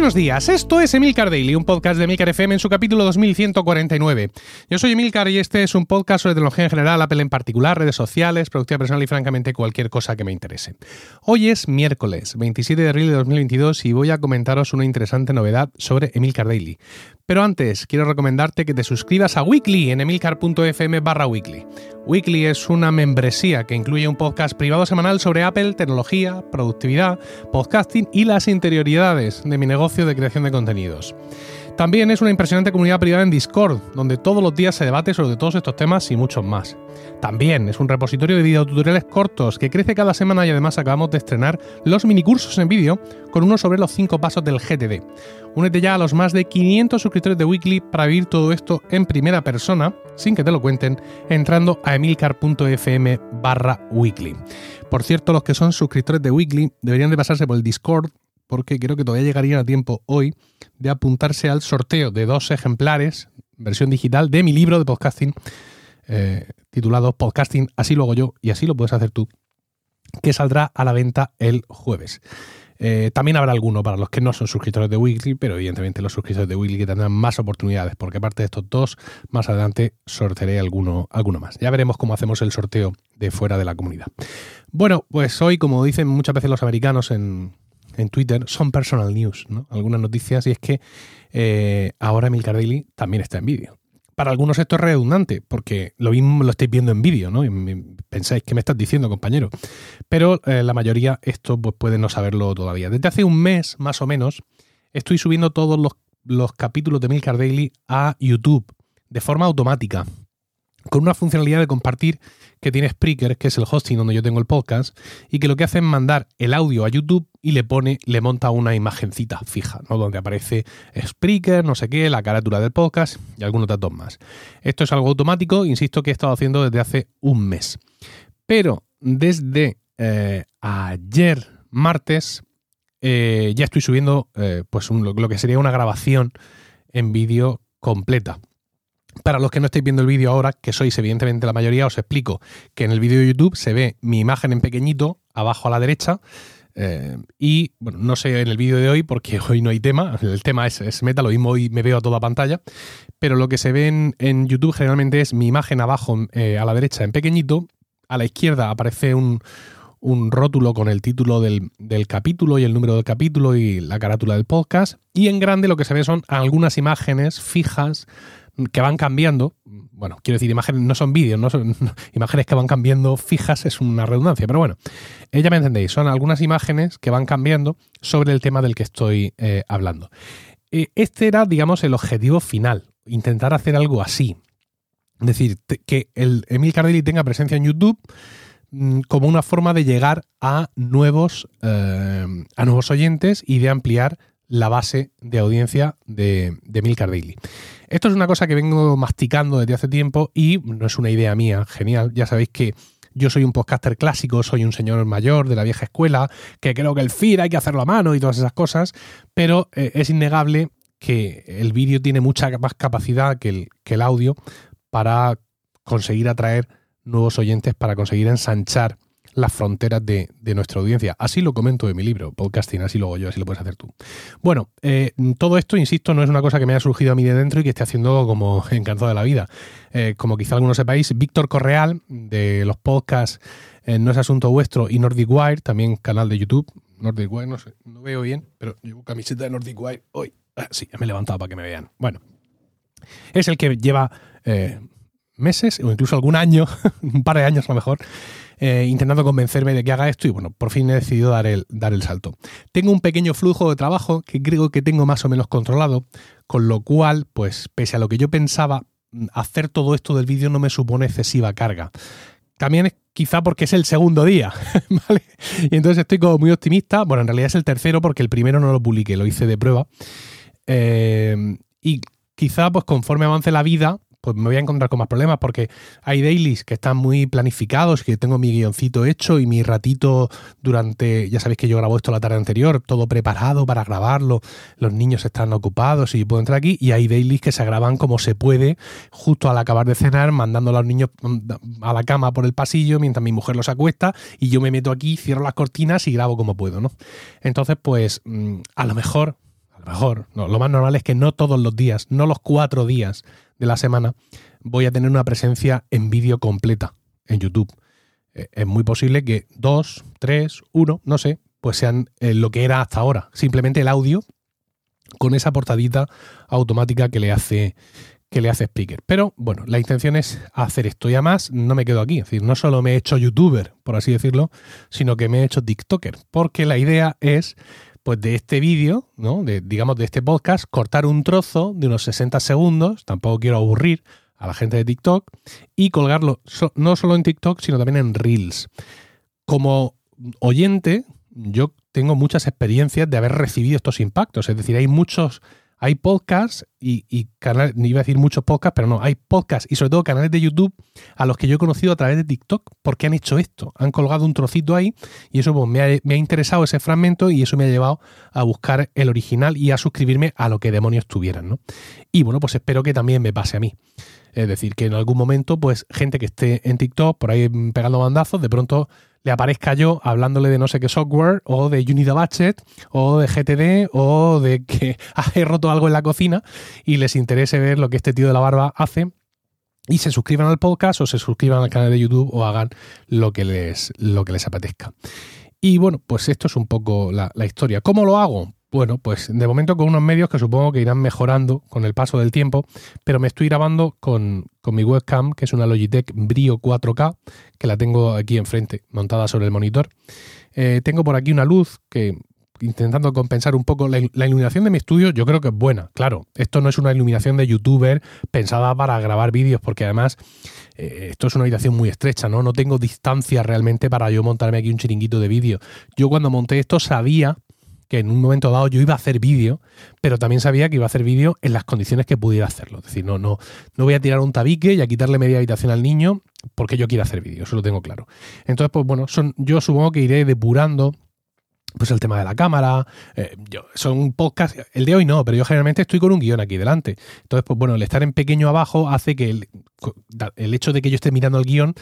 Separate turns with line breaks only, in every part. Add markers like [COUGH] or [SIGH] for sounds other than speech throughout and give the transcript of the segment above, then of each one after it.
Buenos días, esto es Emilcar Daily, un podcast de Emilcar FM en su capítulo 2149. Yo soy Emilcar y este es un podcast sobre tecnología en general, Apple en particular, redes sociales, productividad personal y francamente cualquier cosa que me interese. Hoy es miércoles 27 de abril de 2022 y voy a comentaros una interesante novedad sobre Emilcar Daily. Pero antes, quiero recomendarte que te suscribas a Weekly en emilcar.fm barra weekly. Weekly es una membresía que incluye un podcast privado semanal sobre Apple, tecnología, productividad, podcasting y las interioridades de mi negocio de creación de contenidos. También es una impresionante comunidad privada en Discord, donde todos los días se debate sobre todos estos temas y muchos más. También es un repositorio de videotutoriales cortos que crece cada semana y además acabamos de estrenar los minicursos en vídeo con uno sobre los 5 pasos del GTD. Únete ya a los más de 500 suscriptores de Weekly para vivir todo esto en primera persona, sin que te lo cuenten, entrando a emilcar.fm barra weekly. Por cierto, los que son suscriptores de Weekly deberían de pasarse por el Discord porque creo que todavía llegaría a tiempo hoy de apuntarse al sorteo de dos ejemplares, versión digital, de mi libro de podcasting eh, titulado Podcasting, así lo hago yo y así lo puedes hacer tú, que saldrá a la venta el jueves. Eh, también habrá alguno para los que no son suscriptores de Weekly, pero evidentemente los suscriptores de Weekly tendrán más oportunidades, porque aparte de estos dos, más adelante sortearé alguno, alguno más. Ya veremos cómo hacemos el sorteo de fuera de la comunidad. Bueno, pues hoy, como dicen muchas veces los americanos en, en Twitter son personal news, ¿no? Algunas noticias y es que eh, ahora Milcar Daily también está en vídeo. Para algunos esto es redundante, porque lo mismo lo estáis viendo en vídeo, ¿no? Y pensáis que me estás diciendo, compañero. Pero eh, la mayoría esto pues, puede no saberlo todavía. Desde hace un mes, más o menos, estoy subiendo todos los, los capítulos de Milcar Daily a YouTube de forma automática con una funcionalidad de compartir que tiene Spreaker, que es el hosting donde yo tengo el podcast, y que lo que hace es mandar el audio a YouTube y le pone, le monta una imagencita fija, ¿no? Donde aparece Spreaker, no sé qué, la carátula del podcast y algunos datos más. Esto es algo automático, insisto que he estado haciendo desde hace un mes. Pero desde eh, ayer, martes, eh, ya estoy subiendo eh, pues lo que sería una grabación en vídeo completa. Para los que no estáis viendo el vídeo ahora, que sois evidentemente la mayoría, os explico que en el vídeo de YouTube se ve mi imagen en pequeñito, abajo a la derecha, eh, y bueno, no sé en el vídeo de hoy porque [LAUGHS] hoy no hay tema, el tema es, meta, lo mismo hoy me veo a toda pantalla, pero lo que se ve en, YouTube generalmente es mi imagen abajo eh, a la derecha en pequeñito, a la izquierda aparece un, rótulo con el título del, del, capítulo y el número del capítulo y la carátula del podcast, y en grande lo que se ve son algunas imágenes fijas que van cambiando. Bueno, quiero decir, imágenes no son vídeos, no son [LAUGHS] imágenes que van cambiando fijas, es una redundancia, pero bueno, eh, ya me entendéis, son algunas imágenes que van cambiando sobre el tema del que estoy eh, hablando. Eh, este era, digamos, el objetivo final, intentar hacer algo así. Es decir, que el Emil Cardelli tenga presencia en YouTube mm, como una forma de llegar a nuevos, a nuevos oyentes y de ampliar la base de audiencia de, de Milcar Daily. Esto es una cosa que vengo masticando desde hace tiempo y no es una idea mía, genial. Ya sabéis que yo soy un podcaster clásico, soy un señor mayor de la vieja escuela, que creo que el feed hay que hacerlo a mano y todas esas cosas, pero eh, es innegable que el vídeo tiene mucha más capacidad que el, que el audio para conseguir atraer nuevos oyentes, para conseguir ensanchar las fronteras de, nuestra audiencia. Así lo comento en mi libro, Podcasting, así lo hago yo, así lo puedes hacer tú. Bueno, eh, todo esto, insisto, no es una cosa que me haya surgido a mí de dentro y que esté haciendo como [LAUGHS] encantado de la vida. Eh, como quizá algunos sepáis, Víctor Correal, de los podcasts eh, No es Asunto Vuestro, y Nordic Wire, también canal de YouTube. Nordic Wire, no sé, no veo bien, pero llevo camiseta de Nordic Wire hoy. Ah, sí, me he levantado para que me vean. Bueno, es el que lleva meses o incluso algún año, [LAUGHS] un par de años a lo mejor, eh, intentando convencerme de que haga esto y bueno, por fin he decidido dar el, dar el salto. Tengo un pequeño flujo de trabajo que creo que tengo más o menos controlado, con lo cual, pues pese a lo que yo pensaba, hacer todo esto del vídeo no me supone excesiva carga. También es quizá porque es el segundo día, [LAUGHS] ¿vale? Y entonces estoy como muy optimista. Bueno, en realidad es el tercero porque el primero no lo publiqué, lo hice de prueba. Eh, y quizá pues conforme avance la vida, pues me voy a encontrar con más problemas porque hay dailies que están muy planificados, que tengo mi guioncito hecho y mi ratito durante, ya sabéis que yo grabo esto la tarde anterior, todo preparado para grabarlo, los niños están ocupados y puedo entrar aquí y hay dailies que se graban como se puede, justo al acabar de cenar, mandando a los niños a la cama por el pasillo mientras mi mujer los acuesta y yo me meto aquí, cierro las cortinas y grabo como puedo, ¿no? Entonces, pues mm, a lo mejor a lo mejor, lo más normal es que no todos los días, no los cuatro días de la semana, voy a tener una presencia en vídeo completa en YouTube. Eh, es muy posible que dos, tres, uno, no sé, pues sean eh, lo que era hasta ahora. Simplemente el audio con esa portadita automática que le hace que le hace Speaker. Pero bueno, la intención es hacer esto y además no me quedo aquí. Es decir, no solo me he hecho youtuber, por así decirlo, sino que me he hecho TikToker. Porque la idea es, pues de este vídeo, ¿no? De, digamos, de este podcast, cortar un trozo de unos 60 segundos, tampoco quiero aburrir a la gente de TikTok, y colgarlo no solo en TikTok, sino también en Reels. Como oyente, yo tengo muchas experiencias de haber recibido estos impactos. Es decir, hay muchos hay podcasts y, canales, ni iba a decir muchos podcasts, pero no, hay podcasts y sobre todo canales de YouTube a los que yo he conocido a través de TikTok porque han hecho esto, han colgado un trocito ahí y eso pues, me, ha, me, ha, interesado ese fragmento y eso me ha llevado a buscar el original y a suscribirme a lo que demonios tuvieran, ¿no? Y bueno, pues espero que también me pase a mí. Es decir, que en algún momento, pues gente que esté en TikTok por ahí pegando bandazos, de pronto le aparezca yo hablándole de no sé qué software, o de Unida Budget, o de GTD, o de que [LAUGHS] he roto algo en la cocina y les interese ver lo que este tío de la barba hace y se suscriban al podcast o se suscriban al canal de YouTube o hagan lo que les, lo que les apetezca. Y bueno, pues esto es un poco la historia. ¿Cómo lo hago? Bueno, pues de momento con unos medios que supongo que irán mejorando con el paso del tiempo, pero me estoy grabando con, mi webcam, que es una Logitech Brio 4K, que la tengo aquí enfrente, montada sobre el monitor. Eh, tengo por aquí una luz que, intentando compensar un poco, la, iluminación de mi estudio yo creo que es buena. Claro, esto no es una iluminación de youtuber pensada para grabar vídeos, porque además eh, esto es una habitación muy estrecha, ¿no? No tengo distancia realmente para yo montarme aquí un chiringuito de vídeo. Yo cuando monté esto sabía que en un momento dado yo iba a hacer vídeo, pero también sabía que iba a hacer vídeo en las condiciones que pudiera hacerlo. Es decir, no, no, no voy a tirar un tabique y a quitarle media habitación al niño porque yo quiero hacer vídeo, eso lo tengo claro. Entonces, pues bueno, son, yo supongo que iré depurando pues el tema de la cámara, eh, yo, son podcast, el de hoy no, pero yo generalmente estoy con un guion aquí delante. Entonces, pues bueno, el estar en pequeño abajo hace que el, el hecho de que yo esté mirando el guion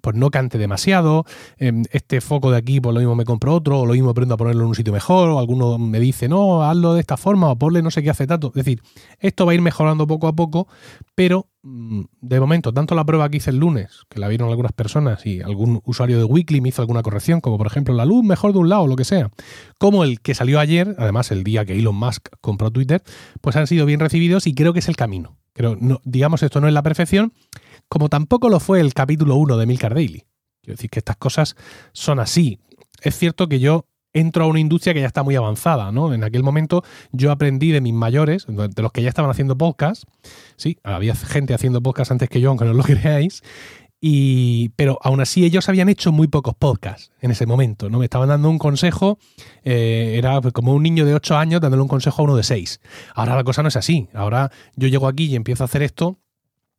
pues no cante demasiado, em, este foco de aquí pues lo mismo me compro otro, o lo mismo aprendo a ponerlo en un sitio mejor, o alguno me dice, no, hazlo de esta forma, o ponle no sé qué hace tanto. Es decir, esto va a ir mejorando poco a poco, pero mm, de momento, tanto la prueba que hice el lunes, que la vieron algunas personas y algún usuario de Weekly me hizo alguna corrección, como por ejemplo la luz mejor de un lado, lo que sea, como el que salió ayer, además el día que Elon Musk compró Twitter, pues han sido bien recibidos y creo que es el camino. Pero no, digamos, esto no es la perfección, como tampoco lo fue el capítulo 1 de Milcar Daily. Quiero decir que estas cosas son así. Es cierto que yo entro a una industria que ya está muy avanzada, ¿no? En aquel momento yo aprendí de mis mayores, de los que ya estaban haciendo podcast, sí, había gente haciendo podcast antes que yo, aunque no lo [LAUGHS] creáis, y, pero aún así ellos habían hecho muy pocos podcasts en ese momento, ¿no? Me estaban dando un consejo, eh, era como un niño de 8 años dándole un consejo a uno de 6. Ahora la cosa no es así, ahora yo llego aquí y empiezo a hacer esto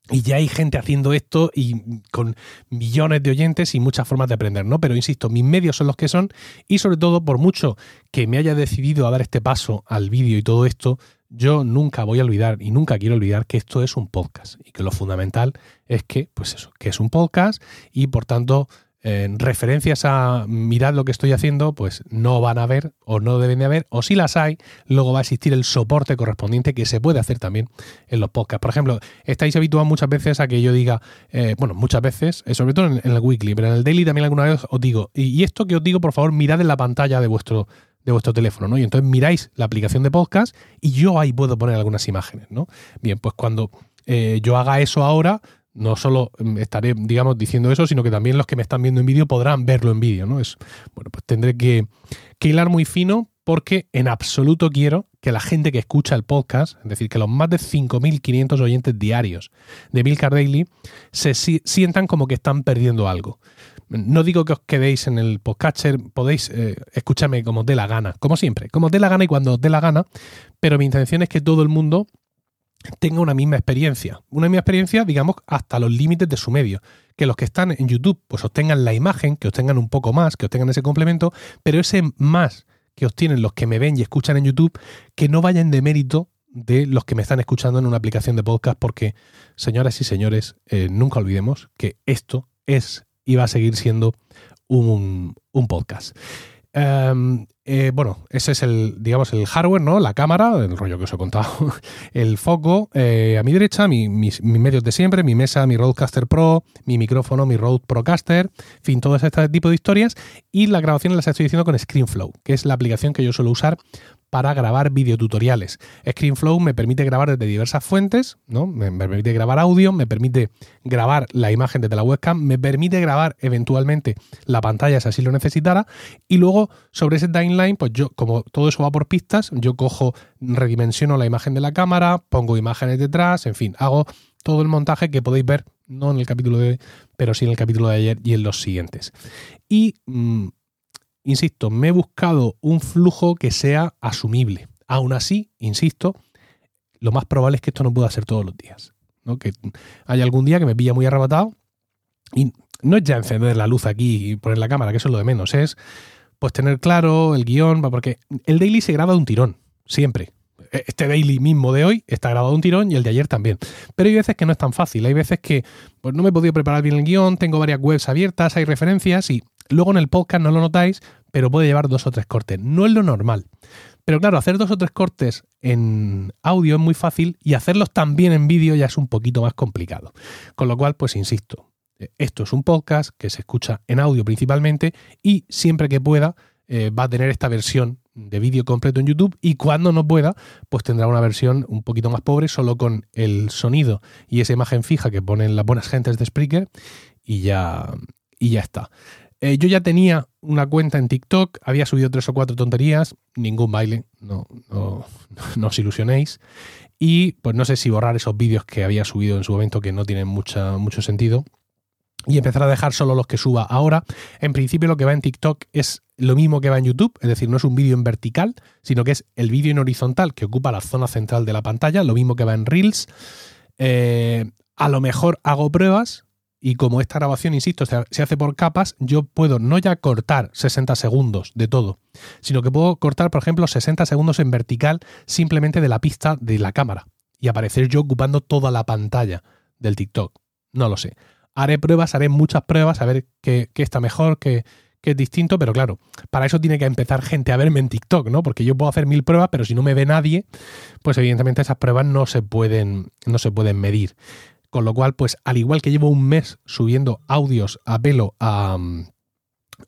y ya hay gente haciendo esto y con millones de oyentes y muchas formas de aprender, ¿no? Pero insisto, mis medios son los que son y sobre todo por mucho que me haya decidido a dar este paso al vídeo y todo esto, yo nunca voy a olvidar y nunca quiero olvidar que esto es un podcast y que lo fundamental es que, pues eso, que es un podcast y por tanto en referencias a mirar lo que estoy haciendo, pues no van a haber o no deben de haber, o si las hay, luego va a existir el soporte correspondiente que se puede hacer también en los podcasts. Por ejemplo, estáis habituados muchas veces a que yo diga, eh, bueno, muchas veces, eh, sobre todo en, el weekly, pero en el daily también alguna vez os digo, y, esto que os digo, por favor, mirad en la pantalla de vuestro de vuestro teléfono, ¿no? Y entonces miráis la aplicación de podcast y yo ahí puedo poner algunas imágenes, ¿no? Bien, pues cuando eh, yo haga eso ahora, no solo mm, estaré, digamos, diciendo eso, sino que también los que me están viendo en vídeo podrán verlo en vídeo, ¿no? Es, bueno, pues tendré que, hilar muy fino porque en absoluto quiero que la gente que escucha el podcast, es decir, que los más de 5.500 oyentes diarios de Milcar Daily, se sientan como que están perdiendo algo. No digo que os quedéis en el podcatcher, podéis eh, escucharme como os dé la gana, como siempre, como os dé la gana y cuando os dé la gana, pero mi intención es que todo el mundo tenga una misma experiencia. Una misma experiencia, digamos, hasta los límites de su medio. Que los que están en YouTube, pues obtengan la imagen, que obtengan un poco más, que obtengan ese complemento, pero ese más que obtienen los que me ven y escuchan en YouTube, que no vayan de mérito de los que me están escuchando en una aplicación de podcast, porque, señoras y señores, eh, nunca olvidemos que esto es y va a seguir siendo un, un podcast. Em, eh, bueno, ese es el, digamos, el hardware, ¿no? La cámara, el rollo que os he contado, [LAUGHS] el foco, eh, a mi derecha, mis, mis, medios de siempre, mi mesa, mi Rodecaster Pro, mi micrófono, mi Rode Procaster, en fin, todo este tipo de historias. Y la grabación las estoy haciendo con ScreenFlow, que es la aplicación que yo suelo usar para grabar videotutoriales. ScreenFlow me permite grabar desde diversas fuentes, ¿no? Me, permite grabar audio, me permite grabar la imagen desde la webcam, me permite grabar eventualmente la pantalla si así lo necesitara, y luego sobre ese timeline, pues yo, como todo eso va por pistas, yo cojo, redimensiono la imagen de la cámara, pongo imágenes detrás, en fin, hago todo el montaje que podéis ver, no en el capítulo de hoy, pero sí en el capítulo de ayer y en los siguientes. Y mm, insisto, me he buscado un flujo que sea asumible. Aún así, insisto, lo más probable es que esto no pueda ser todos los días. ¿no? Que haya algún día que me pilla muy arrebatado y no es ya encender la luz aquí y poner la cámara, que eso es lo de menos, es pues tener claro el guion, porque el daily se graba de un tirón, siempre. E, este daily mismo de hoy está grabado de un tirón y el de ayer también. Pero hay veces que no es tan fácil, hay veces que pues, no me he podido preparar bien el guion, tengo varias webs abiertas, hay referencias y Luego en el podcast no lo notáis, pero puede llevar dos o tres cortes. No es lo normal. Pero claro, hacer dos o tres cortes en audio es muy fácil y hacerlos también en vídeo ya es un poquito más complicado. Con lo cual, pues insisto, esto es un podcast que se escucha en audio principalmente y siempre que pueda eh, va a tener esta versión de vídeo completo en YouTube y cuando no pueda, pues tendrá una versión un poquito más pobre, solo con el sonido y esa imagen fija que ponen las buenas gentes de Spreaker y ya, y ya está. Eh, yo ya tenía una cuenta en TikTok, había subido tres o cuatro tonterías, ningún baile, no, no, [LAUGHS] no, os ilusionéis. Y pues no sé si borrar esos vídeos que había subido en su momento que no tienen mucha, mucho sentido y empezar a dejar solo los que suba ahora. En principio lo que va en TikTok es lo mismo que va en YouTube, es decir, no es un vídeo en vertical, sino que es el vídeo en horizontal que ocupa la zona central de la pantalla, lo mismo que va en Reels. Eh, a lo mejor hago pruebas, y como esta grabación, insisto, se hace por capas, yo puedo no ya cortar 60 segundos de todo, sino que puedo cortar, por ejemplo, 60 segundos en vertical simplemente de la pista de la cámara y aparecer yo ocupando toda la pantalla del TikTok. No lo sé. Haré pruebas, haré muchas pruebas a ver qué, está mejor, qué, qué, es distinto, pero claro, para eso tiene que empezar gente a verme en TikTok, ¿no? Porque yo puedo hacer mil pruebas, pero si no me ve nadie, pues evidentemente esas pruebas no se pueden, no se pueden medir. Con lo cual, pues al igual que llevo un mes subiendo audios a pelo a,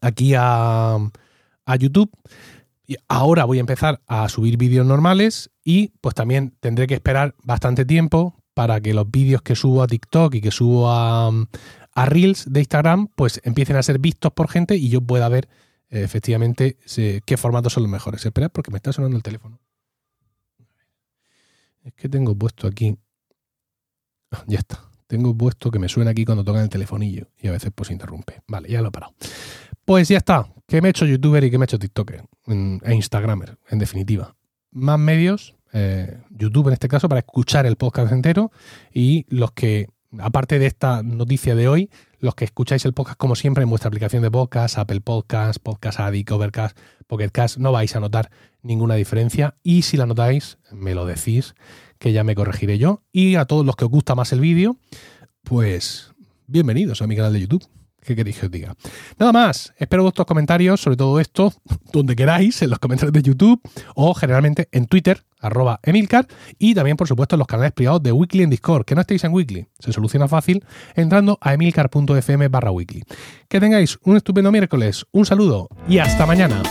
aquí a, a YouTube, ahora voy a empezar a subir vídeos normales y pues también tendré que esperar bastante tiempo para que los vídeos que subo a TikTok y que subo a, a Reels de Instagram pues empiecen a ser vistos por gente y yo pueda ver efectivamente qué formatos son los mejores. Esperad porque me está sonando el teléfono. Es que tengo puesto aquí [LAUGHS] ya está. Tengo puesto que me suena aquí cuando tocan el telefonillo y a veces pues interrumpe. Vale, ya lo he parado. Pues ya está. Que me he hecho youtuber y que me he hecho tiktoker e instagramer, en definitiva. Más medios, eh, YouTube en este caso, para escuchar el podcast entero y los que, aparte de esta noticia de hoy, los que escucháis el podcast como siempre en vuestra aplicación de podcast, Apple Podcast, Podcast Addict, Overcast, Pocketcast, no vais a notar ninguna diferencia y si la notáis, me lo decís que ya me corregiré yo. Y a todos los que os gusta más el vídeo, pues bienvenidos a mi canal de YouTube. ¿Qué queréis que os diga? Nada más, espero vuestros comentarios sobre todo esto, [LAUGHS] donde queráis, en los comentarios de YouTube o generalmente en Twitter, arroba Emilcar, y también, por supuesto, en los canales privados de Weekly en Discord. Que no estéis en Weekly, se soluciona fácil entrando a emilcar.fm barra weekly. Que tengáis un estupendo miércoles, un saludo y hasta mañana.